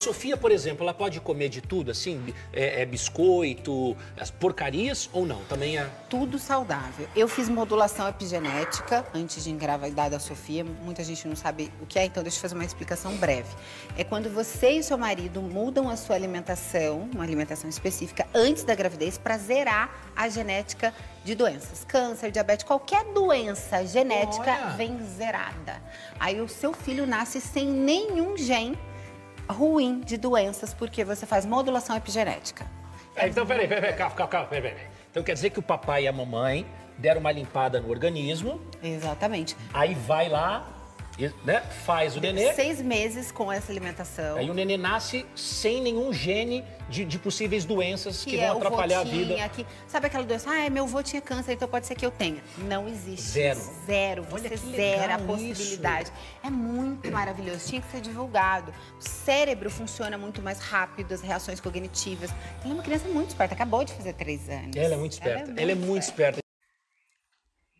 Sofia, por exemplo, ela pode comer de tudo, assim? É, é, biscoito, as porcarias ou não? Também é. Tudo saudável. Eu fiz modulação epigenética antes de engravidar da Sofia. Muita gente não sabe o que é, então deixa eu fazer uma explicação breve. É quando você e seu marido mudam a sua alimentação, uma alimentação específica, antes da gravidez, para zerar a genética de doenças. Câncer, diabetes, qualquer doença genética Olha. vem zerada. Aí o seu filho nasce sem nenhum gene ruim de doenças porque você faz modulação epigenética. É, então, peraí, peraí, peraí, calma, calma, calma, peraí, peraí. Então quer dizer que o papai e a mamãe deram uma limpada no organismo. Exatamente. Aí vai lá, né? Faz o nenê. Seis meses com essa alimentação. Aí o nenê nasce sem nenhum gene de, de possíveis doenças que, que é vão atrapalhar a vida. Que, sabe aquela doença? Ah, meu avô tinha câncer, então pode ser que eu tenha. Não existe. Zero. Zero. Você zera a possibilidade. Isso. É muito maravilhoso. Tinha que ser divulgado. O cérebro funciona muito mais rápido, as reações cognitivas. Ela é uma criança muito esperta, acabou de fazer três anos. Ela é muito esperta. Ela é muito, Ela é muito esperta. esperta.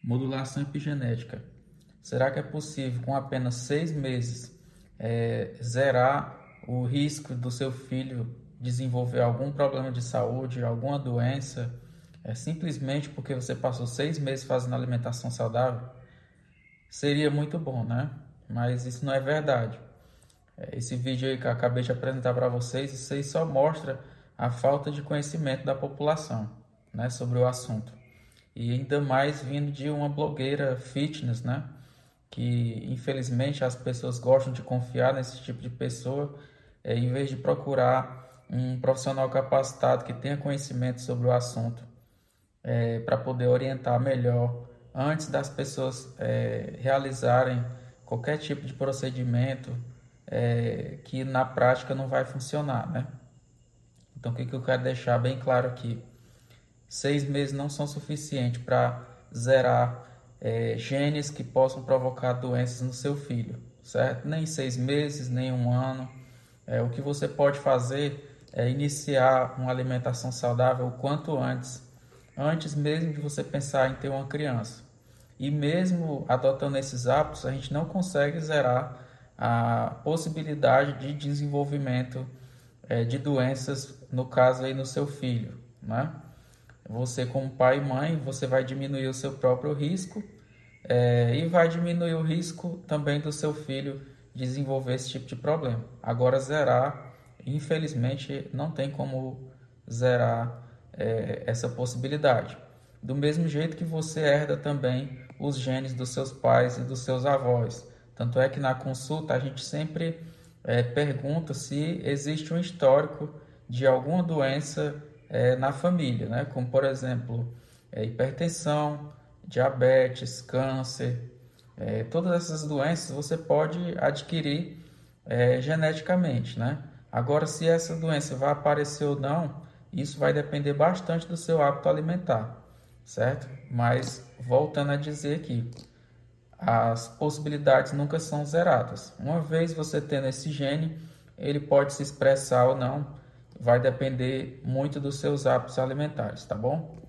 Modulação epigenética Será que é possível, com apenas seis meses, é, zerar o risco do seu filho desenvolver algum problema de saúde, alguma doença, é, simplesmente porque você passou seis meses fazendo alimentação saudável? Seria muito bom, né? Mas isso não é verdade. É, esse vídeo aí que eu acabei de apresentar para vocês, isso aí só mostra a falta de conhecimento da população né, sobre o assunto. E ainda mais vindo de uma blogueira fitness, né? Que infelizmente as pessoas gostam de confiar nesse tipo de pessoa, é, em vez de procurar um profissional capacitado que tenha conhecimento sobre o assunto é, para poder orientar melhor antes das pessoas é, realizarem qualquer tipo de procedimento é, que na prática não vai funcionar, né? Então, o que, que eu quero deixar bem claro aqui? Seis meses não são suficientes para zerar é, genes que possam provocar doenças no seu filho, certo? Nem seis meses, nem um ano. É, o que você pode fazer é iniciar uma alimentação saudável o quanto antes, antes mesmo de você pensar em ter uma criança. E mesmo adotando esses hábitos, a gente não consegue zerar a possibilidade de desenvolvimento é, de doenças, no caso aí no seu filho, né? Você, como pai e mãe, você vai diminuir o seu próprio risco é, e vai diminuir o risco também do seu filho desenvolver esse tipo de problema. Agora, zerar, infelizmente, não tem como zerar é, essa possibilidade. Do mesmo jeito que você herda também os genes dos seus pais e dos seus avós. Tanto é que na consulta a gente sempre é, pergunta se existe um histórico de alguma doença é, na família, né? como por exemplo é, hipertensão, diabetes, câncer, é, todas essas doenças você pode adquirir é, geneticamente, né? Agora, se essa doença vai aparecer ou não, isso vai depender bastante do seu hábito alimentar, certo? Mas, voltando a dizer aqui, as possibilidades nunca são zeradas. Uma vez você tendo esse gene, ele pode se expressar ou não vai depender muito dos seus hábitos alimentares, tá bom?